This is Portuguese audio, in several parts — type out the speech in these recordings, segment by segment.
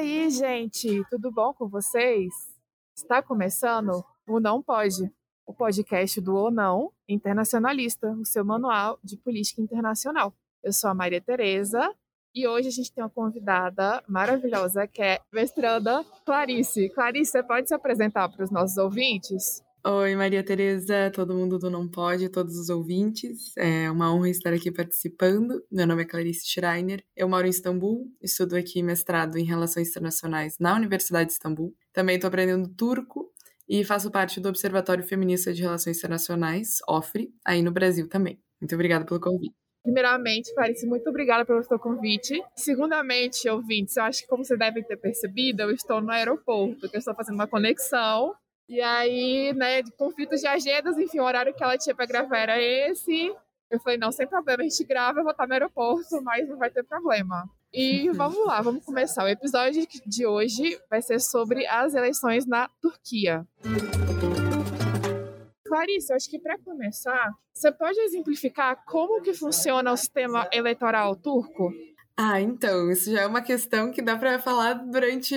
aí, gente? Tudo bom com vocês? Está começando o Não Pode, o podcast do Ou Não Internacionalista, o seu manual de política internacional. Eu sou a Maria Tereza e hoje a gente tem uma convidada maravilhosa que é mestranda Clarice. Clarice, você pode se apresentar para os nossos ouvintes? Oi, Maria Tereza, todo mundo do Não Pode, todos os ouvintes. É uma honra estar aqui participando. Meu nome é Clarice Schreiner. Eu moro em Istambul, estudo aqui mestrado em Relações Internacionais na Universidade de Istambul. Também estou aprendendo turco e faço parte do Observatório Feminista de Relações Internacionais, OFRE, aí no Brasil também. Muito obrigada pelo convite. Primeiramente, Clarice, muito obrigada pelo seu convite. Segundamente, ouvintes, eu acho que como vocês devem ter percebido, eu estou no aeroporto, que eu estou fazendo uma conexão e aí, né, conflitos de agendas, enfim, o horário que ela tinha para gravar era esse. Eu falei, não, sem problema, a gente grava, eu vou estar no aeroporto, mas não vai ter problema. E vamos lá, vamos começar. O episódio de hoje vai ser sobre as eleições na Turquia. Clarice, eu acho que para começar, você pode exemplificar como que funciona o sistema eleitoral turco? Ah, então, isso já é uma questão que dá para falar durante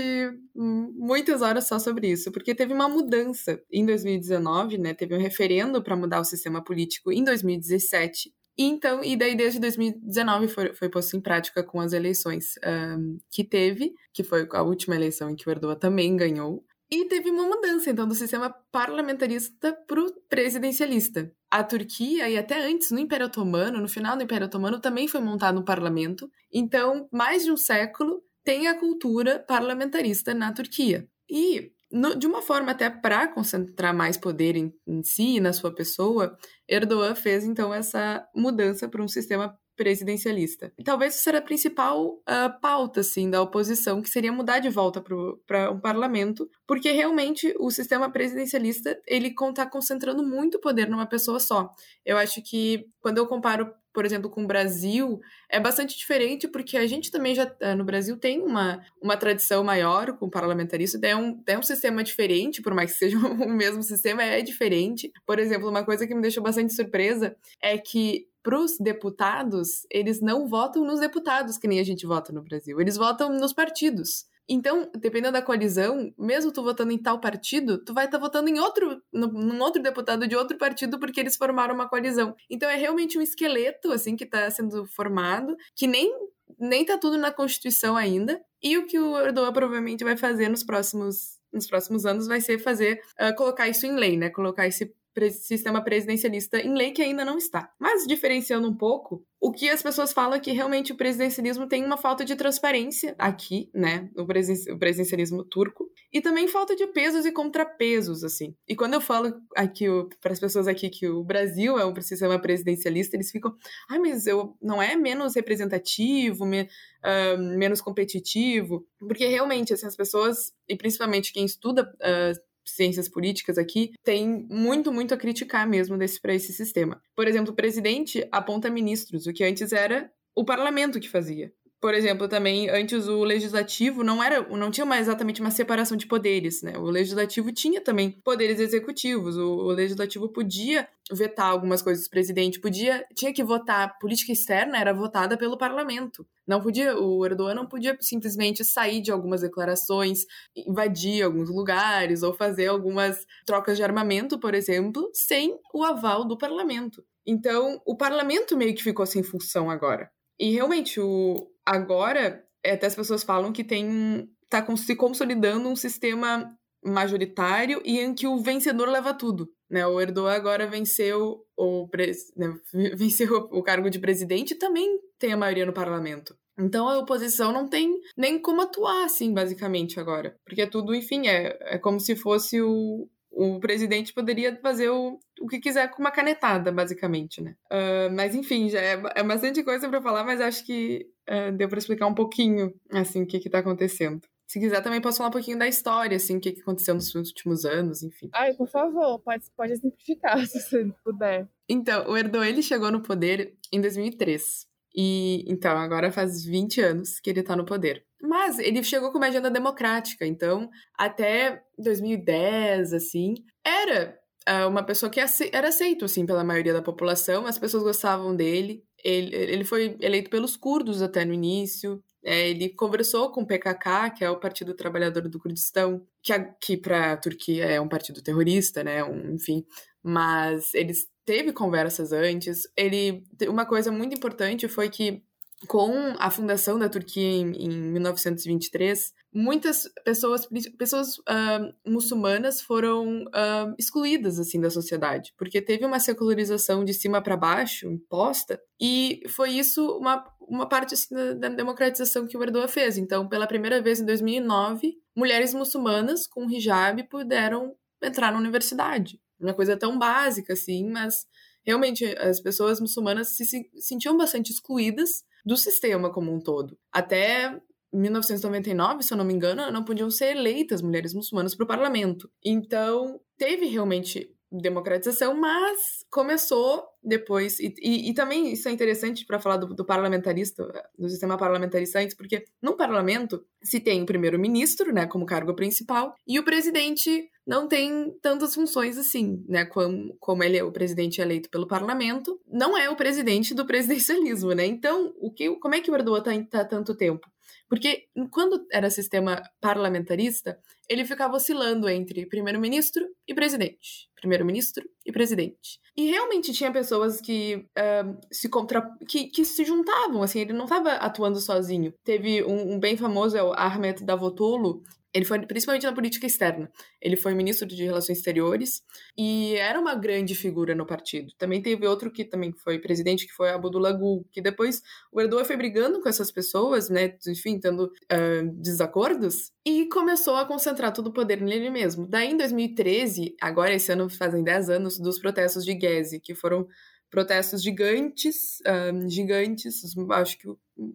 muitas horas só sobre isso, porque teve uma mudança em 2019, né? Teve um referendo para mudar o sistema político em 2017. E então, e daí desde 2019 foi, foi posto em prática com as eleições um, que teve, que foi a última eleição em que o Erdogan também ganhou. E teve uma mudança, então, do sistema parlamentarista para o presidencialista. A Turquia, e até antes, no Império Otomano, no final do Império Otomano, também foi montado um parlamento. Então, mais de um século, tem a cultura parlamentarista na Turquia. E, no, de uma forma até para concentrar mais poder em, em si e na sua pessoa, Erdogan fez, então, essa mudança para um sistema presidencialista. E talvez isso era a principal uh, pauta assim, da oposição, que seria mudar de volta para um parlamento, porque realmente o sistema presidencialista ele está concentrando muito poder numa pessoa só. Eu acho que quando eu comparo por exemplo, com o Brasil, é bastante diferente, porque a gente também já, ah, no Brasil, tem uma, uma tradição maior com o parlamentarismo, é um, é um sistema diferente, por mais que seja o mesmo sistema, é diferente. Por exemplo, uma coisa que me deixou bastante surpresa é que para os deputados, eles não votam nos deputados, que nem a gente vota no Brasil. Eles votam nos partidos. Então, dependendo da coalizão, mesmo tu votando em tal partido, tu vai estar tá votando em outro, num outro deputado de outro partido porque eles formaram uma coalizão. Então é realmente um esqueleto assim que está sendo formado, que nem nem tá tudo na Constituição ainda. E o que o Erdogan provavelmente vai fazer nos próximos nos próximos anos vai ser fazer uh, colocar isso em lei, né? Colocar esse sistema presidencialista em lei que ainda não está. Mas diferenciando um pouco, o que as pessoas falam é que realmente o presidencialismo tem uma falta de transparência aqui, né, no presidencialismo turco, e também falta de pesos e contrapesos, assim. E quando eu falo aqui para as pessoas aqui que o Brasil é um sistema presidencialista, eles ficam, ai, mas eu não é menos representativo, me, uh, menos competitivo, porque realmente assim, as pessoas e principalmente quem estuda uh, ciências políticas aqui, tem muito, muito a criticar mesmo desse, para esse sistema. Por exemplo, o presidente aponta ministros, o que antes era o parlamento que fazia. Por exemplo, também antes o legislativo não era, não tinha uma, exatamente uma separação de poderes, né? O legislativo tinha também poderes executivos. O, o legislativo podia vetar algumas coisas do presidente, podia, tinha que votar política externa era votada pelo parlamento. Não podia, o Erdogan não podia simplesmente sair de algumas declarações, invadir alguns lugares ou fazer algumas trocas de armamento, por exemplo, sem o aval do parlamento. Então, o parlamento meio que ficou sem função agora. E realmente, o, agora, é, até as pessoas falam que tem. tá se consolidando um sistema majoritário e em que o vencedor leva tudo. Né? O Erdogan agora venceu o, né, venceu o cargo de presidente e também tem a maioria no parlamento. Então a oposição não tem nem como atuar, assim, basicamente, agora. Porque é tudo, enfim, é, é como se fosse o, o presidente poderia fazer o, o que quiser com uma canetada, basicamente, né? Uh, mas enfim, já é, é bastante coisa para falar, mas acho que uh, deu para explicar um pouquinho, assim, o que que tá acontecendo. Se quiser, também posso falar um pouquinho da história, assim, o que, que aconteceu nos últimos anos, enfim. Ai, por favor, pode, pode exemplificar, se você puder. Então, o Erdogan, ele chegou no poder em 2003. E, então, agora faz 20 anos que ele tá no poder. Mas ele chegou com uma agenda democrática, então até 2010, assim, era uh, uma pessoa que era aceito, assim, pela maioria da população, as pessoas gostavam dele. Ele, ele foi eleito pelos curdos até no início, É, ele conversou com o PKK, que é o Partido Trabalhador do Kurdistão, que, aqui para a Turquia é um partido terrorista, né? Um, enfim, mas eles teve conversas antes. Ele uma coisa muito importante foi que com a fundação da Turquia em, em 1923, muitas pessoas, pessoas uh, muçulmanas foram uh, excluídas assim da sociedade, porque teve uma secularização de cima para baixo imposta, e foi isso uma, uma parte assim, da, da, democratização que o Erdogan fez. Então, pela primeira vez em 2009, mulheres muçulmanas com hijab puderam entrar na universidade. Uma coisa tão básica assim, mas realmente as pessoas muçulmanas se, se sentiam bastante excluídas do sistema como um todo. Até 1999, se eu não me engano, não podiam ser eleitas mulheres muçulmanas para o parlamento. Então, teve realmente democratização, mas começou depois. E, e, e também isso é interessante para falar do, do, parlamentarista, do sistema parlamentarista antes, porque no parlamento se tem o primeiro-ministro, né, como cargo principal, e o presidente não tem tantas funções assim, né? Como, como ele é o presidente eleito pelo parlamento, não é o presidente do presidencialismo, né? Então, o que, como é que o Erdogan está tá tanto tempo? Porque quando era sistema parlamentarista, ele ficava oscilando entre primeiro-ministro e presidente. Primeiro-ministro e presidente. E realmente tinha pessoas que uh, se contra... que, que se juntavam, assim, ele não estava atuando sozinho. Teve um, um, bem famoso, é o Ahmet Davutoglu, ele foi principalmente na política externa. Ele foi ministro de Relações Exteriores e era uma grande figura no partido. Também teve outro que também foi presidente, que foi Abdullah Gül, que depois o Erdogan foi brigando com essas pessoas, né, enfim, tendo uh, desacordos, e começou a concentrar todo o poder nele mesmo. Daí, em 2013, agora esse ano fazem 10 anos, dos protestos de Gezi, que foram protestos gigantes, um, gigantes, acho que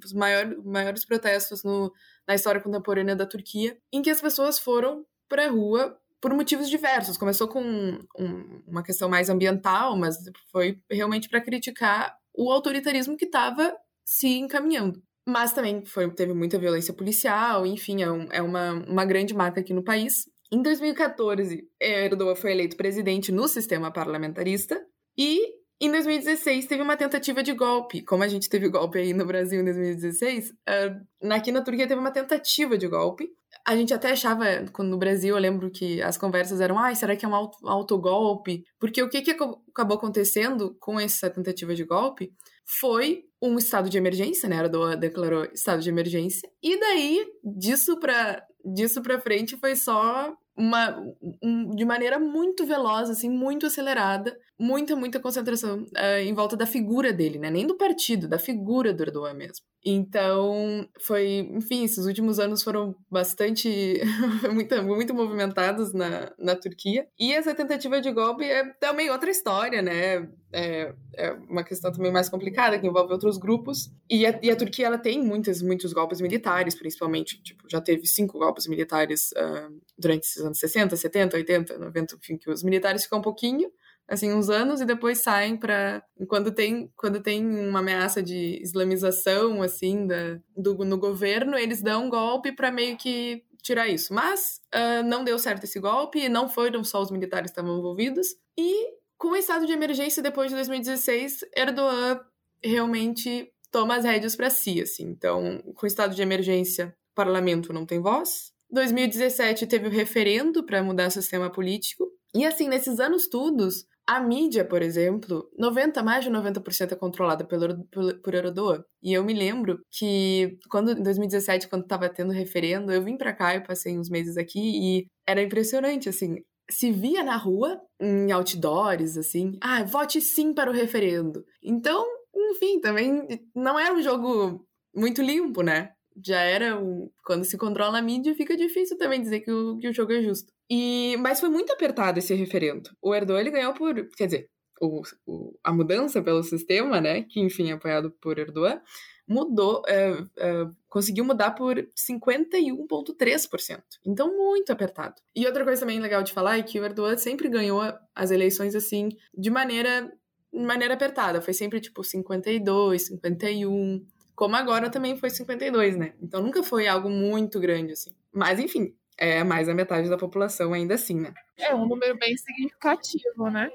os maiores, maiores protestos no, na história contemporânea da Turquia, em que as pessoas foram para a rua por motivos diversos. Começou com um, uma questão mais ambiental, mas foi realmente para criticar o autoritarismo que estava se encaminhando. Mas também foi, teve muita violência policial, enfim, é, um, é uma, uma grande marca aqui no país. Em 2014, Erdogan foi eleito presidente no sistema parlamentarista e em 2016 teve uma tentativa de golpe. Como a gente teve golpe aí no Brasil em 2016, uh, aqui na Turquia teve uma tentativa de golpe. A gente até achava, quando no Brasil, eu lembro que as conversas eram, ai, será que é um auto, autogolpe? Porque o que, que acabou acontecendo com essa tentativa de golpe foi um estado de emergência, né? Erdogan declarou estado de emergência. E daí, disso pra, disso pra frente, foi só uma, um, de maneira muito veloz, assim, muito acelerada, muita, muita concentração uh, em volta da figura dele, né? Nem do partido, da figura do Erdogan mesmo. Então, foi, enfim, esses últimos anos foram bastante, muito, muito movimentados na, na Turquia. E essa tentativa de golpe é também outra história, né? É, é uma questão também mais complicada, que envolve outros grupos. E a, e a Turquia, ela tem muitos, muitos golpes militares, principalmente, tipo, já teve cinco golpes militares uh, durante esses anos 60, 70, 80, 90, enfim, que os militares ficam um pouquinho, assim, uns anos e depois saem para quando tem quando tem uma ameaça de islamização assim da, do no governo eles dão um golpe para meio que tirar isso mas uh, não deu certo esse golpe não foram só os militares que estavam envolvidos e com o estado de emergência depois de 2016 Erdogan realmente toma as rédeas para si assim. Então com o estado de emergência o parlamento não tem voz. 2017 teve o referendo para mudar o sistema político. E assim, nesses anos todos, a mídia, por exemplo, 90, mais de 90% é controlada pelo, por, por Erdogan. E eu me lembro que quando em 2017, quando estava tendo referendo, eu vim para cá, eu passei uns meses aqui e era impressionante, assim, se via na rua, em outdoors, assim, ah, vote sim para o referendo. Então, enfim, também não era um jogo muito limpo, né? Já era um... Quando se controla a mídia, fica difícil também dizer que o, que o jogo é justo. E, mas foi muito apertado esse referendo. O Erdogan ele ganhou por, quer dizer, o, o, a mudança pelo sistema, né, que enfim é apoiado por Erdogan, mudou, é, é, conseguiu mudar por 51,3%. Então, muito apertado. E outra coisa também legal de falar é que o Erdogan sempre ganhou as eleições assim, de maneira, de maneira apertada. Foi sempre tipo 52, 51. Como agora também foi 52, né? Então nunca foi algo muito grande assim. Mas enfim, é mais da metade da população ainda assim, né? É um número bem significativo, né?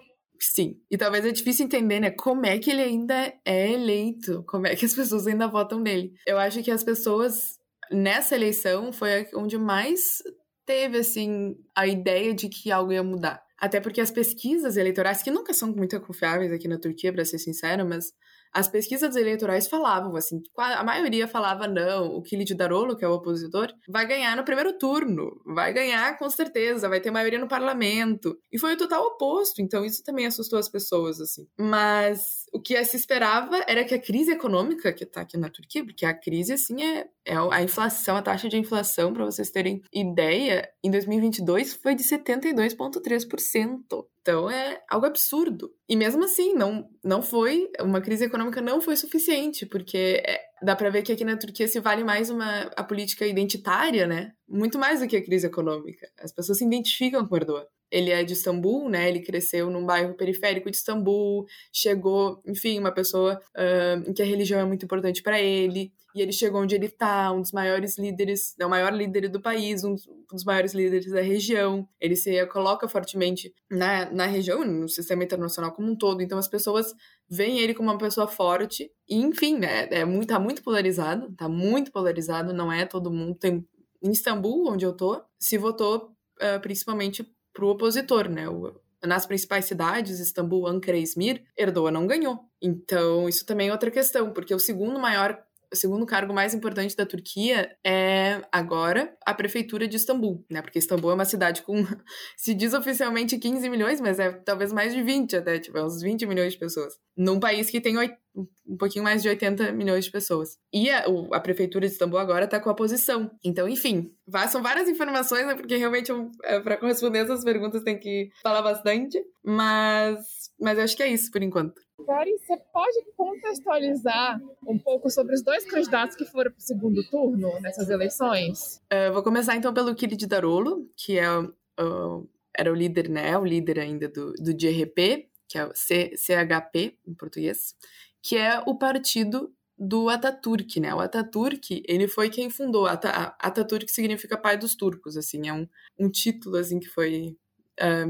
Sim. E talvez é difícil entender, né? Como é que ele ainda é eleito? Como é que as pessoas ainda votam nele? Eu acho que as pessoas nessa eleição foi onde mais teve assim a ideia de que algo ia mudar. Até porque as pesquisas eleitorais, que nunca são muito confiáveis aqui na Turquia, para ser sincero, mas as pesquisas eleitorais falavam, assim, a maioria falava não, o Kilid Darolo, que é o opositor, vai ganhar no primeiro turno, vai ganhar com certeza, vai ter maioria no parlamento. E foi o total oposto, então isso também assustou as pessoas, assim. Mas o que se esperava era que a crise econômica que tá aqui na Turquia, porque a crise, assim, é, é a inflação, a taxa de inflação, para vocês terem ideia, em 2022 foi de 72,3%. Então é algo absurdo. E mesmo assim, não, não foi, uma crise econômica não foi suficiente, porque é, dá para ver que aqui na Turquia se vale mais uma, a política identitária, né? Muito mais do que a crise econômica. As pessoas se identificam com Erdogan. Ele é de Istambul, né? Ele cresceu num bairro periférico de Istambul, chegou, enfim, uma pessoa uh, em que a religião é muito importante para ele e ele chegou onde ele está, um dos maiores líderes, é o maior líder do país, um dos maiores líderes da região. Ele se coloca fortemente na, na região, no sistema internacional como um todo. Então as pessoas veem ele como uma pessoa forte. E, enfim, né, é muito, tá muito polarizado, tá muito polarizado, não é todo mundo. Tem, em Istambul, onde eu tô, se votou uh, principalmente pro opositor, né? O, nas principais cidades, Istambul, Ankara e Izmir, Erdogan não ganhou. Então, isso também é outra questão, porque o segundo maior o segundo cargo mais importante da Turquia é agora a prefeitura de Istambul, né? Porque Istambul é uma cidade com, se diz oficialmente 15 milhões, mas é talvez mais de 20 até, tipo, é uns 20 milhões de pessoas. Num país que tem um pouquinho mais de 80 milhões de pessoas. E a, a prefeitura de Istambul agora tá com a posição. Então, enfim, são várias informações, né? Porque realmente, é, para corresponder essas perguntas, tem que falar bastante. Mas, mas eu acho que é isso por enquanto. Gary, você pode contextualizar um pouco sobre os dois candidatos que foram para o segundo turno nessas eleições? Uh, vou começar então pelo Kilid Darolo, que é, uh, era o líder, né? O líder ainda do, do GRP, que é o C, CHP em português, que é o partido do Ataturk, né? O Ataturk, ele foi quem fundou. Ataturk significa pai dos turcos, assim, é um, um título assim que foi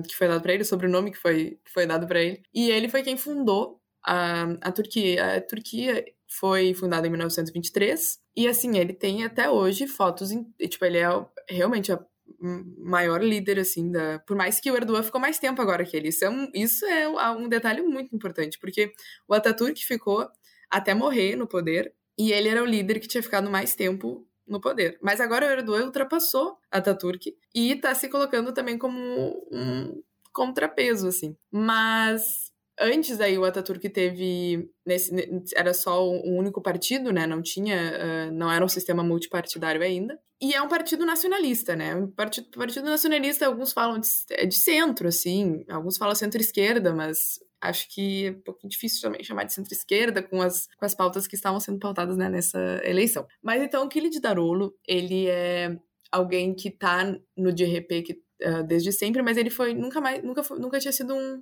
que foi dado para ele, o sobrenome que foi, que foi dado para ele. E ele foi quem fundou a, a Turquia. A Turquia foi fundada em 1923 e assim ele tem até hoje fotos em, tipo ele é realmente a maior líder assim da por mais que o Erdogan ficou mais tempo agora que ele isso é um, isso é um detalhe muito importante porque o Ataturk ficou até morrer no poder e ele era o líder que tinha ficado mais tempo no poder. Mas agora o Erdogan ultrapassou Ataturk e está se colocando também como um contrapeso, assim. Mas antes aí o Ataturk teve nesse era só um único partido, né? Não tinha, uh, não era um sistema multipartidário ainda. E é um partido nacionalista, né? Partido, partido nacionalista, alguns falam de, é de centro, assim, alguns falam centro-esquerda, mas acho que é um pouquinho difícil também chamar de centro-esquerda com as, com as pautas que estavam sendo pautadas né, nessa eleição. Mas então, o Kili Darolo, ele é alguém que está no DRP que, uh, desde sempre, mas ele foi nunca mais, nunca, foi, nunca tinha sido um,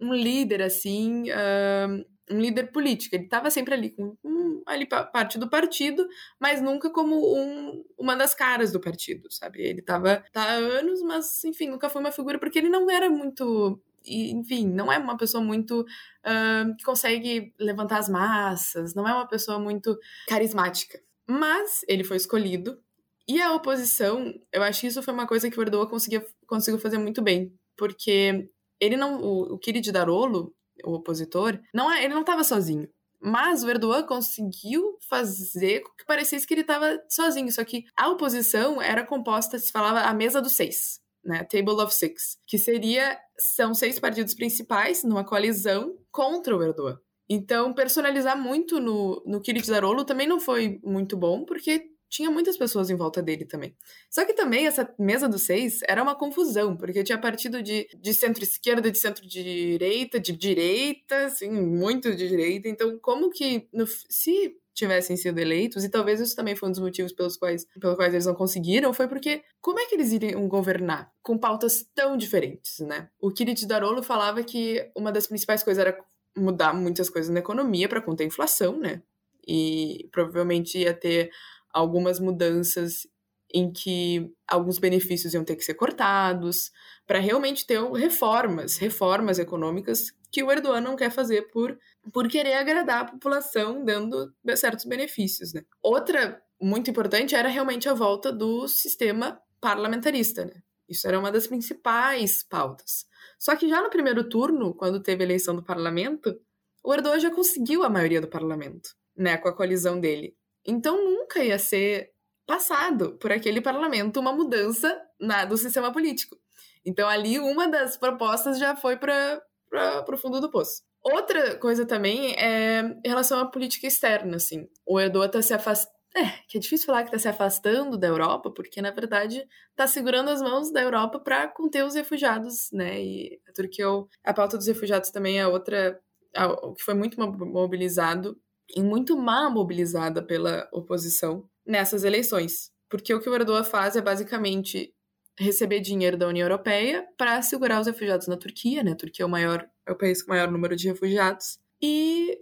um líder assim, uh, um líder político. Ele estava sempre ali com um, ali parte do partido, mas nunca como um, uma das caras do partido, sabe? Ele estava tá há anos, mas enfim, nunca foi uma figura porque ele não era muito enfim, não é uma pessoa muito uh, que consegue levantar as massas, não é uma pessoa muito carismática. Mas ele foi escolhido. E a oposição, eu acho que isso foi uma coisa que o Erdogan conseguia, conseguiu fazer muito bem. Porque ele não. O, o Kiri Darolo, o opositor, não é, ele não estava sozinho. Mas o Erdogan conseguiu fazer com que parecesse que ele estava sozinho. Só que a oposição era composta, se falava a mesa dos seis né, Table of Six, que seria são seis partidos principais numa coalizão contra o Erdogan. Então, personalizar muito no, no Kilicdaroglu também não foi muito bom, porque tinha muitas pessoas em volta dele também. Só que também essa mesa dos seis era uma confusão, porque tinha partido de, de centro-esquerda, de centro-direita, de direita, assim, muito de direita. Então, como que no, se tivessem sido eleitos, e talvez isso também foi um dos motivos pelos quais, pelos quais eles não conseguiram, foi porque como é que eles iriam governar com pautas tão diferentes, né? O Kirit Darolo falava que uma das principais coisas era mudar muitas coisas na economia para conter a inflação, né? E provavelmente ia ter algumas mudanças em que alguns benefícios iam ter que ser cortados, para realmente ter reformas, reformas econômicas que o Erdogan não quer fazer por, por querer agradar a população, dando certos benefícios. Né? Outra muito importante era realmente a volta do sistema parlamentarista. Né? Isso era uma das principais pautas. Só que já no primeiro turno, quando teve a eleição do parlamento, o Erdogan já conseguiu a maioria do parlamento, né, com a coalizão dele. Então nunca ia ser passado por aquele parlamento uma mudança na, do sistema político. Então ali uma das propostas já foi para o fundo do poço. Outra coisa também é em relação à política externa, assim. O Erdogan está se afastando é, que é difícil falar que está se afastando da Europa, porque na verdade está segurando as mãos da Europa para conter os refugiados, né? E a Turquia, a pauta dos refugiados também é outra, o que foi muito mobilizado e muito má mobilizada pela oposição nessas eleições. Porque o que o Erdogan faz é basicamente receber dinheiro da União Europeia para segurar os refugiados na Turquia, né? A Turquia é o maior, é o país com o maior número de refugiados.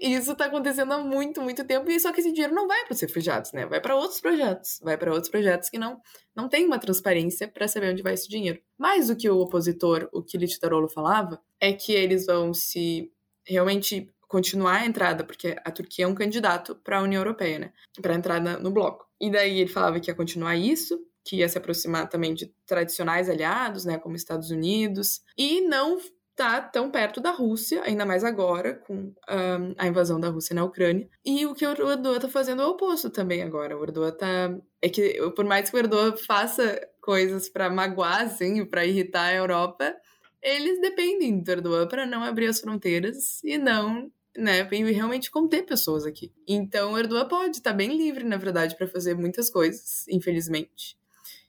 E isso tá acontecendo há muito, muito tempo, e só que esse dinheiro não vai para os refugiados, né? Vai para outros projetos, vai para outros projetos que não não tem uma transparência para saber onde vai esse dinheiro. Mas o que o opositor, o Kilit Tarolo falava, é que eles vão se realmente continuar a entrada, porque a Turquia é um candidato para a União Europeia, né? Para entrar no bloco. E daí ele falava que ia continuar isso, que ia se aproximar também de tradicionais aliados, né, como Estados Unidos, e não tá tão perto da Rússia, ainda mais agora, com um, a invasão da Rússia na Ucrânia. E o que o Erdogan tá fazendo é o oposto também agora. O Erdogan tá... É que, por mais que o Erdogan faça coisas para magoar, assim, para irritar a Europa, eles dependem do Erdogan para não abrir as fronteiras e não né, e realmente conter pessoas aqui. Então, o Erdogan pode estar tá bem livre, na verdade, para fazer muitas coisas, infelizmente.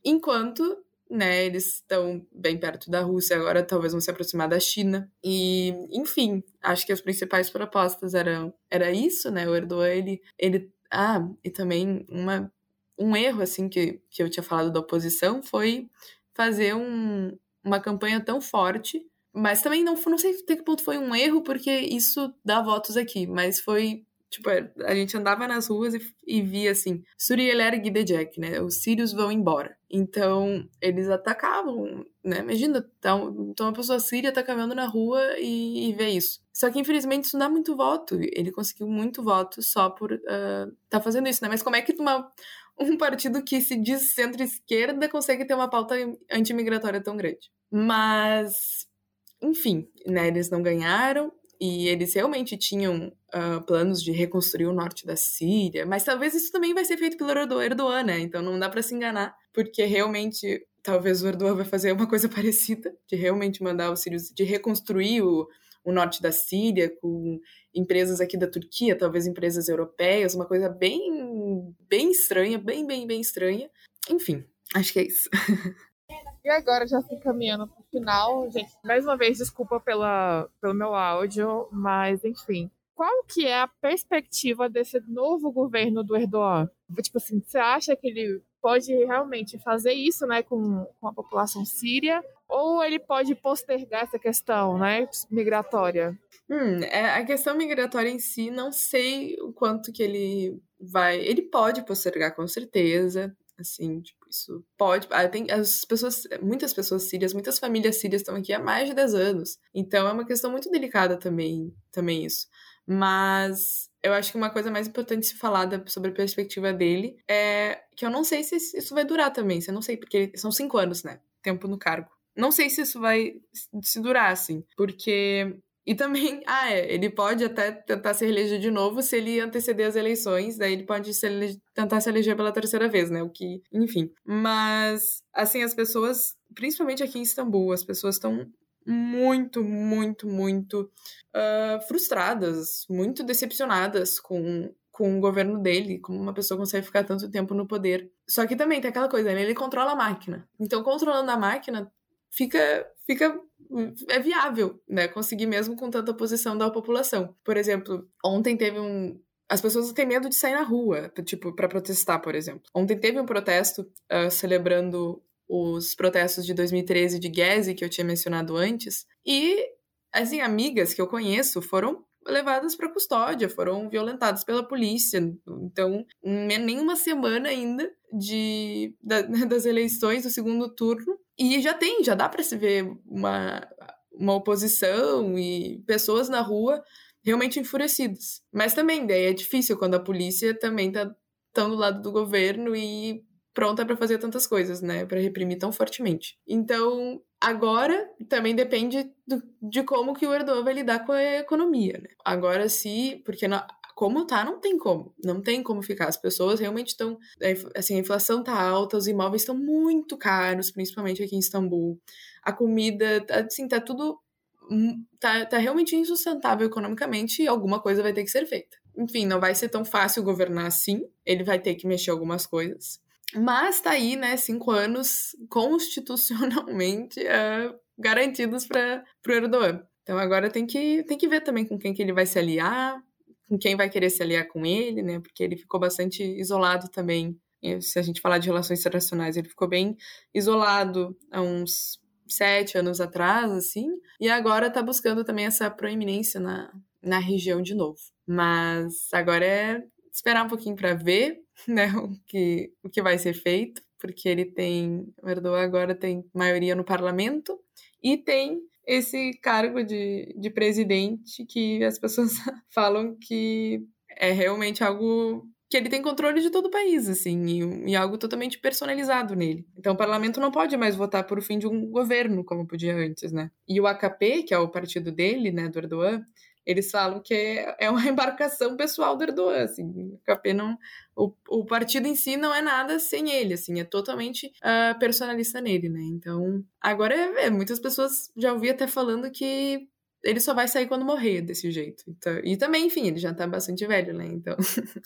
Enquanto né? Eles estão bem perto da Rússia, agora talvez vão se aproximar da China. E, enfim, acho que as principais propostas eram era isso, né? O Erdogan, ele, ele ah, e também uma um erro assim que, que eu tinha falado da oposição foi fazer um, uma campanha tão forte, mas também não, não sei até que ponto foi um erro, porque isso dá votos aqui, mas foi Tipo, é, a gente andava nas ruas e, e via assim, Surieler Gidejek, né? Os sírios vão embora. Então, eles atacavam, né? Imagina, então, então uma pessoa síria tá caminhando na rua e, e vê isso. Só que, infelizmente, isso não dá muito voto. Ele conseguiu muito voto só por uh, tá fazendo isso, né? Mas como é que uma, um partido que se diz centro-esquerda consegue ter uma pauta antimigratória tão grande? Mas, enfim, né? Eles não ganharam e eles realmente tinham uh, planos de reconstruir o norte da Síria, mas talvez isso também vai ser feito pelo Erdogan, né? Então não dá para se enganar, porque realmente talvez o Erdogan vai fazer uma coisa parecida, de realmente mandar os sírios, de reconstruir o, o norte da Síria com empresas aqui da Turquia, talvez empresas europeias, uma coisa bem, bem estranha, bem, bem, bem estranha. Enfim, acho que é isso. E agora já se caminhando para o final, gente, mais uma vez desculpa pela, pelo meu áudio, mas enfim. Qual que é a perspectiva desse novo governo do Erdogan? Tipo assim, você acha que ele pode realmente fazer isso, né, com, com a população síria? Ou ele pode postergar essa questão, né, migratória? Hum, é, a questão migratória em si, não sei o quanto que ele vai. Ele pode postergar, com certeza. Assim, tipo, isso pode. Ah, tem as pessoas, muitas pessoas sírias, muitas famílias sírias estão aqui há mais de 10 anos. Então é uma questão muito delicada também, também isso. Mas eu acho que uma coisa mais importante se falar sobre a perspectiva dele é que eu não sei se isso vai durar também. Eu não sei, porque são cinco anos, né? Tempo no cargo. Não sei se isso vai se durar, assim, porque e também, ah, é, ele pode até tentar se eleger de novo se ele anteceder as eleições, daí ele pode se tentar se eleger pela terceira vez, né? O que, enfim. Mas, assim, as pessoas, principalmente aqui em Istambul, as pessoas estão muito, muito, muito uh, frustradas, muito decepcionadas com, com o governo dele, como uma pessoa consegue ficar tanto tempo no poder. Só que também tem aquela coisa, né? ele controla a máquina. Então, controlando a máquina, fica, fica é viável, né? Conseguir mesmo com tanta oposição da população. Por exemplo, ontem teve um. As pessoas têm medo de sair na rua, tipo, para protestar, por exemplo. Ontem teve um protesto uh, celebrando os protestos de 2013 de Gezi, que eu tinha mencionado antes, e, assim, amigas que eu conheço foram levadas para custódia, foram violentadas pela polícia. Então, nem uma semana ainda de, da, das eleições do segundo turno, e já tem, já dá para se ver uma, uma oposição e pessoas na rua realmente enfurecidas. Mas também, daí é difícil quando a polícia também tá tão do lado do governo e pronta para fazer tantas coisas, né? Para reprimir tão fortemente. Então, agora também depende do, de como que o Erdogan vai lidar com a economia, né? Agora se, porque não, como tá, não tem como. Não tem como ficar. As pessoas realmente estão. Assim, a inflação tá alta, os imóveis estão muito caros, principalmente aqui em Istambul. A comida, assim, tá tudo. Tá, tá realmente insustentável economicamente e alguma coisa vai ter que ser feita. Enfim, não vai ser tão fácil governar assim. Ele vai ter que mexer algumas coisas. Mas tá aí, né, cinco anos constitucionalmente uh, garantidos para o Erdogan. Então agora tem que, tem que ver também com quem que ele vai se aliar, com quem vai querer se aliar com ele, né? Porque ele ficou bastante isolado também. Se a gente falar de relações internacionais, ele ficou bem isolado há uns sete anos atrás, assim, e agora está buscando também essa proeminência na, na região de novo. Mas agora é esperar um pouquinho para ver, né, o que, o que vai ser feito, porque ele tem, o Erdogan agora tem maioria no parlamento e tem esse cargo de, de presidente que as pessoas falam que é realmente algo que ele tem controle de todo o país, assim, e, e, algo totalmente personalizado nele. Então o parlamento não pode mais votar por o fim de um governo, como podia antes, né? E o AKP, que é o partido dele, né, do Erdogan, eles falam que é, é uma embarcação pessoal do Erdogan, assim, o não... O, o partido em si não é nada sem ele, assim, é totalmente uh, personalista nele, né? Então, agora, é, é, muitas pessoas já ouvi até falando que ele só vai sair quando morrer desse jeito. Então, e também, enfim, ele já tá bastante velho, né? Então,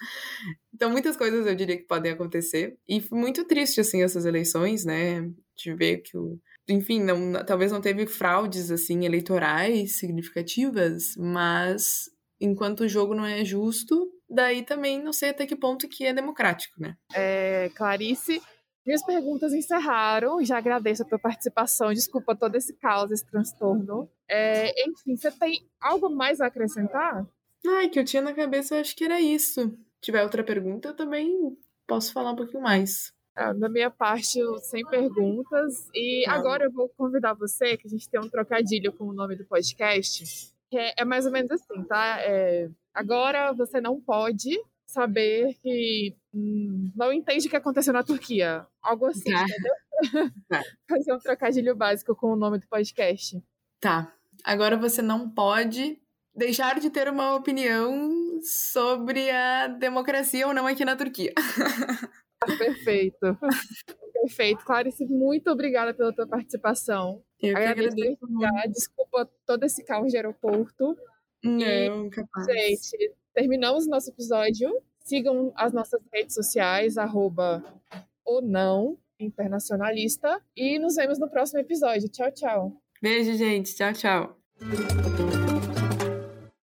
então muitas coisas eu diria que podem acontecer. E muito triste, assim, essas eleições, né? De ver que o enfim, não, talvez não teve fraudes assim eleitorais significativas, mas enquanto o jogo não é justo, daí também não sei até que ponto que é democrático, né? É, Clarice, minhas perguntas encerraram. Já agradeço a tua participação. Desculpa todo esse caos, esse transtorno. É, enfim, você tem algo mais a acrescentar? Ai, que eu tinha na cabeça, eu acho que era isso. Se tiver outra pergunta, eu também posso falar um pouquinho mais. Ah, da minha parte, sem perguntas. E agora eu vou convidar você, que a gente tem um trocadilho com o nome do podcast, que é, é mais ou menos assim, tá? É, agora você não pode saber que hum, não entende o que aconteceu na Turquia. Algo assim, tá. entendeu? Tá. Fazer um trocadilho básico com o nome do podcast. Tá. Agora você não pode deixar de ter uma opinião sobre a democracia ou não aqui na Turquia. Perfeito. Perfeito. Clarice, muito obrigada pela tua participação. Eu agradeço. agradeço Desculpa todo esse caos de aeroporto. Não, capaz. Gente, terminamos nosso episódio. Sigam as nossas redes sociais, arroba ou não internacionalista. E nos vemos no próximo episódio. Tchau, tchau. Beijo, gente. Tchau, tchau.